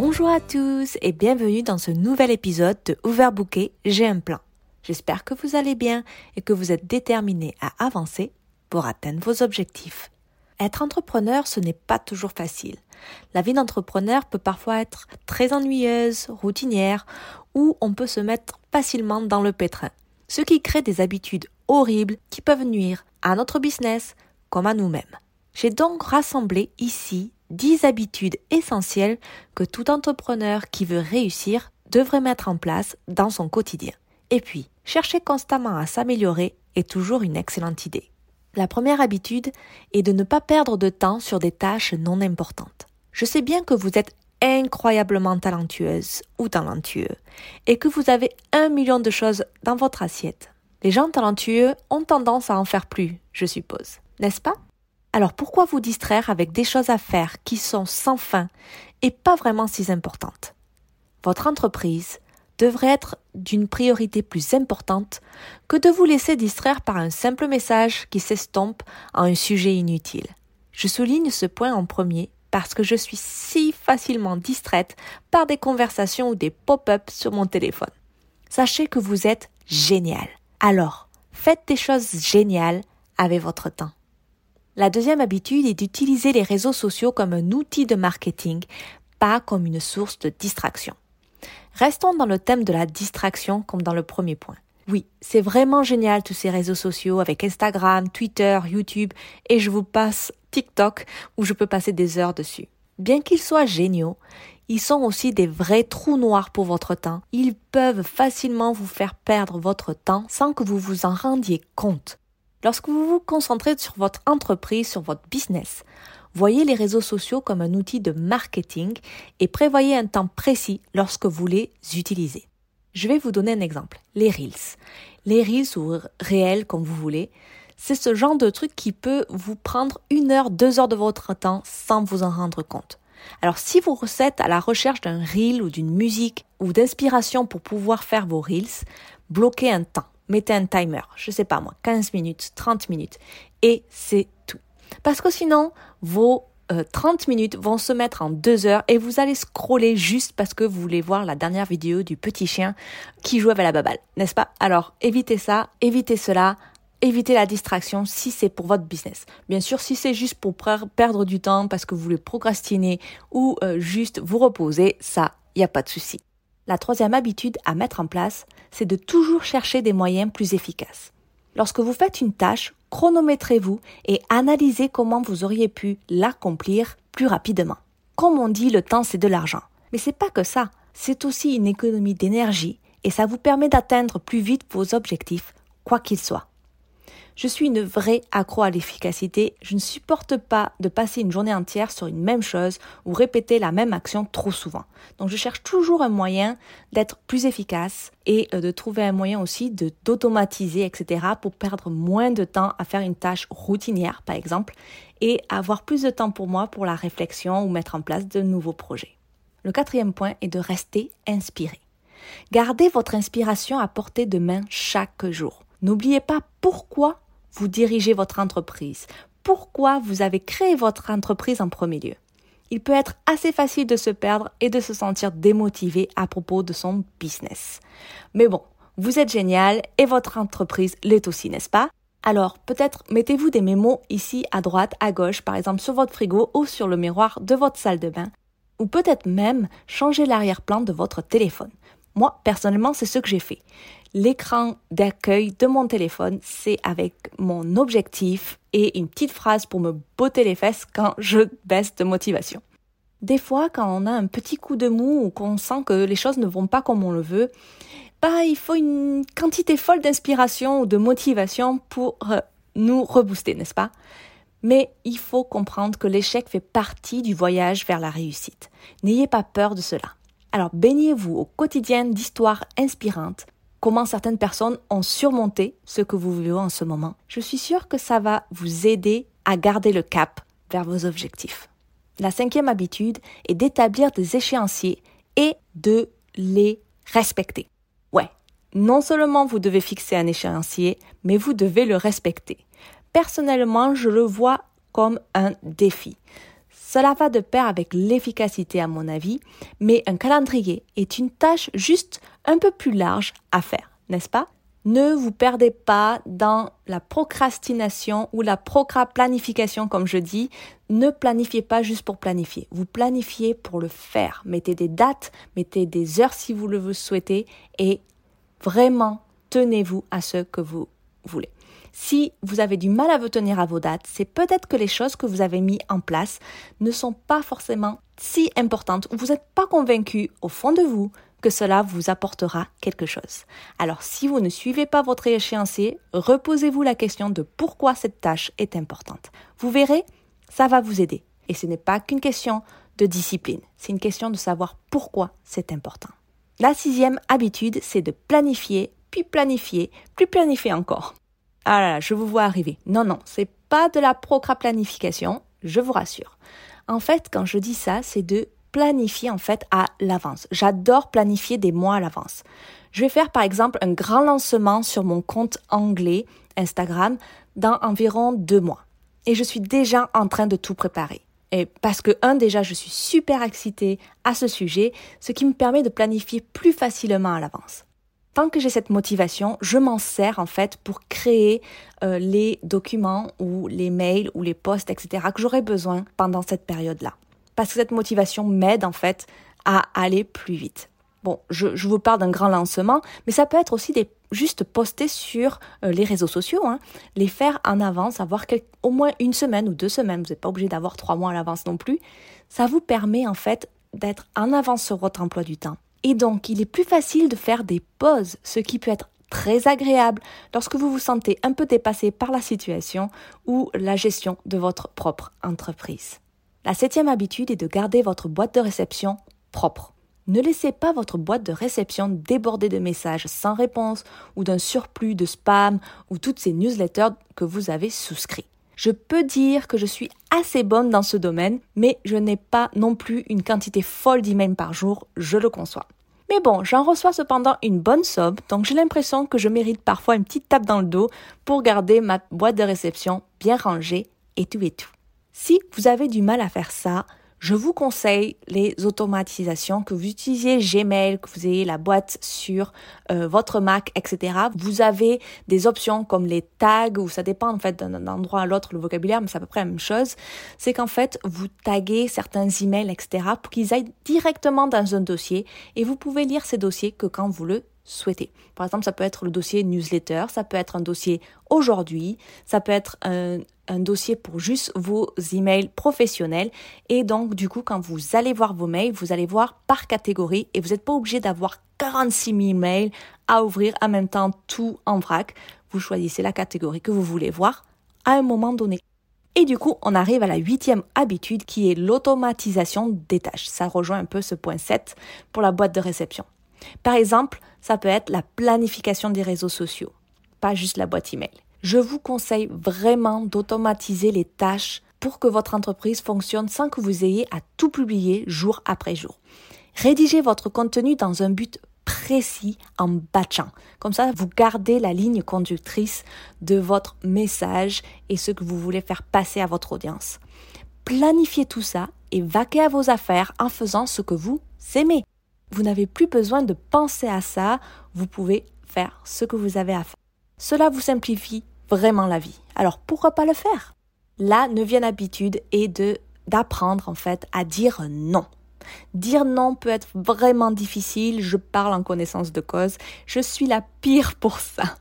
Bonjour à tous et bienvenue dans ce nouvel épisode de Overbooké, j'ai un plan. J'espère que vous allez bien et que vous êtes déterminés à avancer pour atteindre vos objectifs. Être entrepreneur, ce n'est pas toujours facile. La vie d'entrepreneur peut parfois être très ennuyeuse, routinière, ou on peut se mettre facilement dans le pétrin, ce qui crée des habitudes horribles qui peuvent nuire à notre business comme à nous-mêmes. J'ai donc rassemblé ici 10 habitudes essentielles que tout entrepreneur qui veut réussir devrait mettre en place dans son quotidien. Et puis, chercher constamment à s'améliorer est toujours une excellente idée. La première habitude est de ne pas perdre de temps sur des tâches non importantes. Je sais bien que vous êtes incroyablement talentueuse ou talentueux et que vous avez un million de choses dans votre assiette. Les gens talentueux ont tendance à en faire plus, je suppose, n'est-ce pas? Alors pourquoi vous distraire avec des choses à faire qui sont sans fin et pas vraiment si importantes? Votre entreprise, devrait être d'une priorité plus importante que de vous laisser distraire par un simple message qui s'estompe en un sujet inutile. Je souligne ce point en premier parce que je suis si facilement distraite par des conversations ou des pop-ups sur mon téléphone. Sachez que vous êtes génial. Alors, faites des choses géniales avec votre temps. La deuxième habitude est d'utiliser les réseaux sociaux comme un outil de marketing, pas comme une source de distraction. Restons dans le thème de la distraction comme dans le premier point. Oui, c'est vraiment génial tous ces réseaux sociaux avec Instagram, Twitter, YouTube et je vous passe TikTok où je peux passer des heures dessus. Bien qu'ils soient géniaux, ils sont aussi des vrais trous noirs pour votre temps. Ils peuvent facilement vous faire perdre votre temps sans que vous vous en rendiez compte. Lorsque vous vous concentrez sur votre entreprise, sur votre business, Voyez les réseaux sociaux comme un outil de marketing et prévoyez un temps précis lorsque vous les utilisez. Je vais vous donner un exemple. Les Reels. Les Reels ou réels comme vous voulez, c'est ce genre de truc qui peut vous prendre une heure, deux heures de votre temps sans vous en rendre compte. Alors si vous êtes à la recherche d'un reel ou d'une musique ou d'inspiration pour pouvoir faire vos reels, bloquez un temps. Mettez un timer, je sais pas moi, 15 minutes, 30 minutes. Et c'est tout. Parce que sinon, vos 30 euh, minutes vont se mettre en 2 heures et vous allez scroller juste parce que vous voulez voir la dernière vidéo du petit chien qui joue avec la baballe, n'est-ce pas? Alors évitez ça, évitez cela, évitez la distraction si c'est pour votre business. Bien sûr, si c'est juste pour perdre du temps parce que vous voulez procrastiner ou euh, juste vous reposer, ça, il n'y a pas de souci. La troisième habitude à mettre en place, c'est de toujours chercher des moyens plus efficaces. Lorsque vous faites une tâche, chronométrez-vous et analysez comment vous auriez pu l'accomplir plus rapidement. Comme on dit, le temps c'est de l'argent. Mais c'est pas que ça, c'est aussi une économie d'énergie et ça vous permet d'atteindre plus vite vos objectifs, quoi qu'ils soient. Je suis une vraie accro à l'efficacité. Je ne supporte pas de passer une journée entière sur une même chose ou répéter la même action trop souvent. Donc je cherche toujours un moyen d'être plus efficace et euh, de trouver un moyen aussi de d'automatiser, etc. pour perdre moins de temps à faire une tâche routinière, par exemple, et avoir plus de temps pour moi pour la réflexion ou mettre en place de nouveaux projets. Le quatrième point est de rester inspiré. Gardez votre inspiration à portée de main chaque jour. N'oubliez pas pourquoi vous dirigez votre entreprise, pourquoi vous avez créé votre entreprise en premier lieu? Il peut être assez facile de se perdre et de se sentir démotivé à propos de son business. Mais bon, vous êtes génial et votre entreprise l'est aussi, n'est-ce pas? Alors, peut-être mettez-vous des mémos ici à droite, à gauche, par exemple sur votre frigo ou sur le miroir de votre salle de bain, ou peut-être même changer l'arrière-plan de votre téléphone. Moi, personnellement, c'est ce que j'ai fait l'écran d'accueil de mon téléphone, c'est avec mon objectif et une petite phrase pour me botter les fesses quand je baisse de motivation. Des fois, quand on a un petit coup de mou ou qu'on sent que les choses ne vont pas comme on le veut, bah, il faut une quantité folle d'inspiration ou de motivation pour euh, nous rebooster, n'est-ce pas? Mais il faut comprendre que l'échec fait partie du voyage vers la réussite. N'ayez pas peur de cela. Alors baignez-vous au quotidien d'histoires inspirantes, comment certaines personnes ont surmonté ce que vous vivez en ce moment. Je suis sûre que ça va vous aider à garder le cap vers vos objectifs. La cinquième habitude est d'établir des échéanciers et de les respecter. Ouais, non seulement vous devez fixer un échéancier, mais vous devez le respecter. Personnellement, je le vois comme un défi. Cela va de pair avec l'efficacité à mon avis, mais un calendrier est une tâche juste un peu plus large à faire, n'est-ce pas? Ne vous perdez pas dans la procrastination ou la procra-planification comme je dis. Ne planifiez pas juste pour planifier. Vous planifiez pour le faire. Mettez des dates, mettez des heures si vous le souhaitez et vraiment tenez-vous à ce que vous voulez. Si vous avez du mal à vous tenir à vos dates, c'est peut-être que les choses que vous avez mis en place ne sont pas forcément si importantes ou vous n'êtes pas convaincu au fond de vous que cela vous apportera quelque chose. Alors si vous ne suivez pas votre échéancier, reposez-vous la question de pourquoi cette tâche est importante. Vous verrez, ça va vous aider. Et ce n'est pas qu'une question de discipline, c'est une question de savoir pourquoi c'est important. La sixième habitude, c'est de planifier, puis planifier, puis planifier encore. Ah là là, je vous vois arriver. Non, non, c'est pas de la procra-planification, je vous rassure. En fait, quand je dis ça, c'est de planifier en fait à l'avance. J'adore planifier des mois à l'avance. Je vais faire par exemple un grand lancement sur mon compte anglais Instagram dans environ deux mois. Et je suis déjà en train de tout préparer. Et parce que, un, déjà, je suis super excitée à ce sujet, ce qui me permet de planifier plus facilement à l'avance tant que j'ai cette motivation, je m'en sers en fait pour créer euh, les documents ou les mails ou les posts, etc. que j'aurai besoin pendant cette période-là. Parce que cette motivation m'aide en fait à aller plus vite. Bon, je, vous parle d'un grand lancement, mais ça peut être aussi des juste poster sur euh, les réseaux sociaux, hein, les faire en avance, avoir au moins une semaine ou deux semaines. Vous n'êtes pas obligé d'avoir trois mois à l'avance non plus. Ça vous permet en fait d'être en avance sur votre emploi du temps et donc, il est plus facile de faire des pauses, ce qui peut être très agréable lorsque vous vous sentez un peu dépassé par la situation ou la gestion de votre propre entreprise. La septième habitude est de garder votre boîte de réception propre. Ne laissez pas votre boîte de réception déborder de messages sans réponse ou d'un surplus de spam ou toutes ces newsletters que vous avez souscrits. Je peux dire que je suis assez bonne dans ce domaine, mais je n'ai pas non plus une quantité folle d'emails par jour, je le conçois. Mais bon, j'en reçois cependant une bonne somme, donc j'ai l'impression que je mérite parfois une petite tape dans le dos pour garder ma boîte de réception bien rangée et tout et tout. Si vous avez du mal à faire ça, je vous conseille les automatisations, que vous utilisiez Gmail, que vous ayez la boîte sur euh, votre Mac, etc. Vous avez des options comme les tags, ou ça dépend en fait d'un endroit à l'autre le vocabulaire, mais c'est à peu près la même chose. C'est qu'en fait, vous taguez certains emails, etc. pour qu'ils aillent directement dans un dossier et vous pouvez lire ces dossiers que quand vous le souhaitez. Par exemple, ça peut être le dossier newsletter, ça peut être un dossier aujourd'hui, ça peut être un, un dossier pour juste vos emails professionnels. Et donc, du coup, quand vous allez voir vos mails, vous allez voir par catégorie et vous n'êtes pas obligé d'avoir 46 000 mails à ouvrir en même temps tout en vrac. Vous choisissez la catégorie que vous voulez voir à un moment donné. Et du coup, on arrive à la huitième habitude qui est l'automatisation des tâches. Ça rejoint un peu ce point 7 pour la boîte de réception. Par exemple, ça peut être la planification des réseaux sociaux, pas juste la boîte email. Je vous conseille vraiment d'automatiser les tâches pour que votre entreprise fonctionne sans que vous ayez à tout publier jour après jour. Rédigez votre contenu dans un but précis en batchant. Comme ça, vous gardez la ligne conductrice de votre message et ce que vous voulez faire passer à votre audience. Planifiez tout ça et vaquez à vos affaires en faisant ce que vous aimez. Vous n'avez plus besoin de penser à ça, vous pouvez faire ce que vous avez à faire. Cela vous simplifie vraiment la vie. Alors pourquoi pas le faire? La neuvième habitude est de d'apprendre en fait à dire non. Dire non peut être vraiment difficile, je parle en connaissance de cause, je suis la pire pour ça.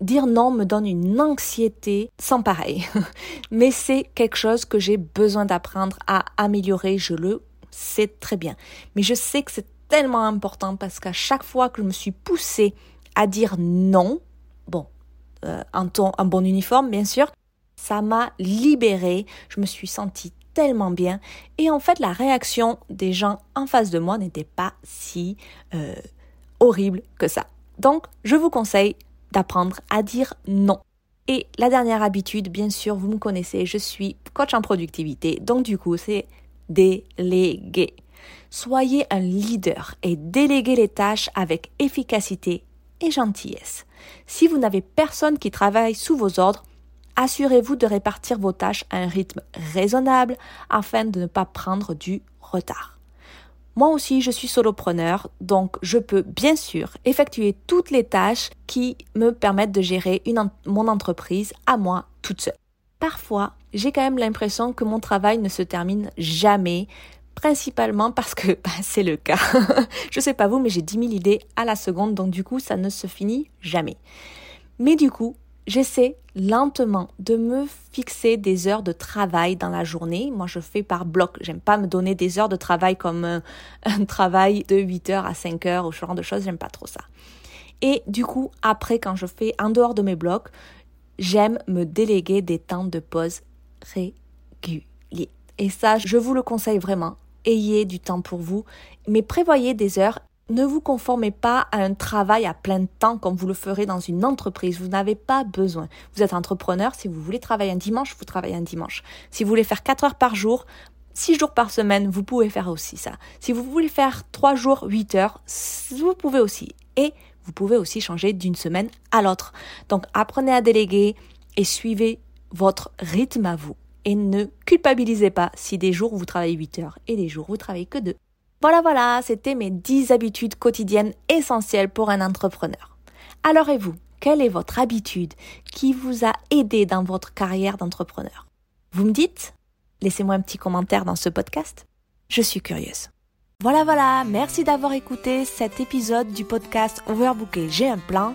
Dire non me donne une anxiété sans pareil, mais c'est quelque chose que j'ai besoin d'apprendre à améliorer, je le sais très bien. Mais je sais que c'est tellement important parce qu'à chaque fois que je me suis poussée à dire non, euh, un bon uniforme, bien sûr, Ça m'a libérée. Je me suis sentie tellement bien. Et en fait, la réaction des gens en face de moi n'était pas si euh, horrible que ça. Donc, je vous conseille d'apprendre à dire non. Et la dernière habitude, bien sûr, vous me connaissez, je suis coach en productivité. Donc, du coup, c'est déléguer. Soyez un leader et déléguez les tâches avec efficacité gentillesse. Si vous n'avez personne qui travaille sous vos ordres, assurez-vous de répartir vos tâches à un rythme raisonnable afin de ne pas prendre du retard. Moi aussi, je suis solopreneur, donc je peux bien sûr effectuer toutes les tâches qui me permettent de gérer mon entreprise à moi toute seule. Parfois, j'ai quand même l'impression que mon travail ne se termine jamais, principalement parce que bah, c'est le cas. je sais pas vous, mais j'ai 10 000 idées à la seconde, donc du coup, ça ne se finit jamais. Mais du coup, j'essaie lentement de me fixer des heures de travail dans la journée. Moi, je fais par bloc. J'aime pas me donner des heures de travail comme un, un travail de 8 heures à 5 heures ou ce genre de choses. J'aime pas trop ça. Et du coup, après, quand je fais en dehors de mes blocs, j'aime me déléguer des temps de pause réguliers. Et ça, je vous le conseille vraiment. Ayez du temps pour vous, mais prévoyez des heures ne vous conformez pas à un travail à plein temps comme vous le ferez dans une entreprise. Vous n'avez pas besoin. Vous êtes entrepreneur. Si vous voulez travailler un dimanche, vous travaillez un dimanche. Si vous voulez faire 4 heures par jour, 6 jours par semaine, vous pouvez faire aussi ça. Si vous voulez faire 3 jours, 8 heures, vous pouvez aussi. Et vous pouvez aussi changer d'une semaine à l'autre. Donc apprenez à déléguer et suivez votre rythme à vous. Et ne culpabilisez pas si des jours vous travaillez 8 heures et des jours vous travaillez que 2. Voilà, voilà, c'était mes 10 habitudes quotidiennes essentielles pour un entrepreneur. Alors et vous, quelle est votre habitude qui vous a aidé dans votre carrière d'entrepreneur? Vous me dites? Laissez-moi un petit commentaire dans ce podcast. Je suis curieuse. Voilà, voilà, merci d'avoir écouté cet épisode du podcast Overbooké, j'ai un plan.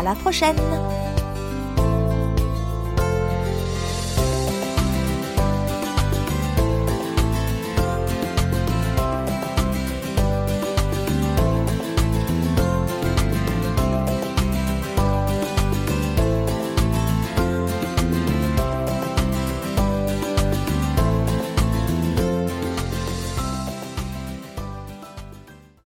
À la prochaine!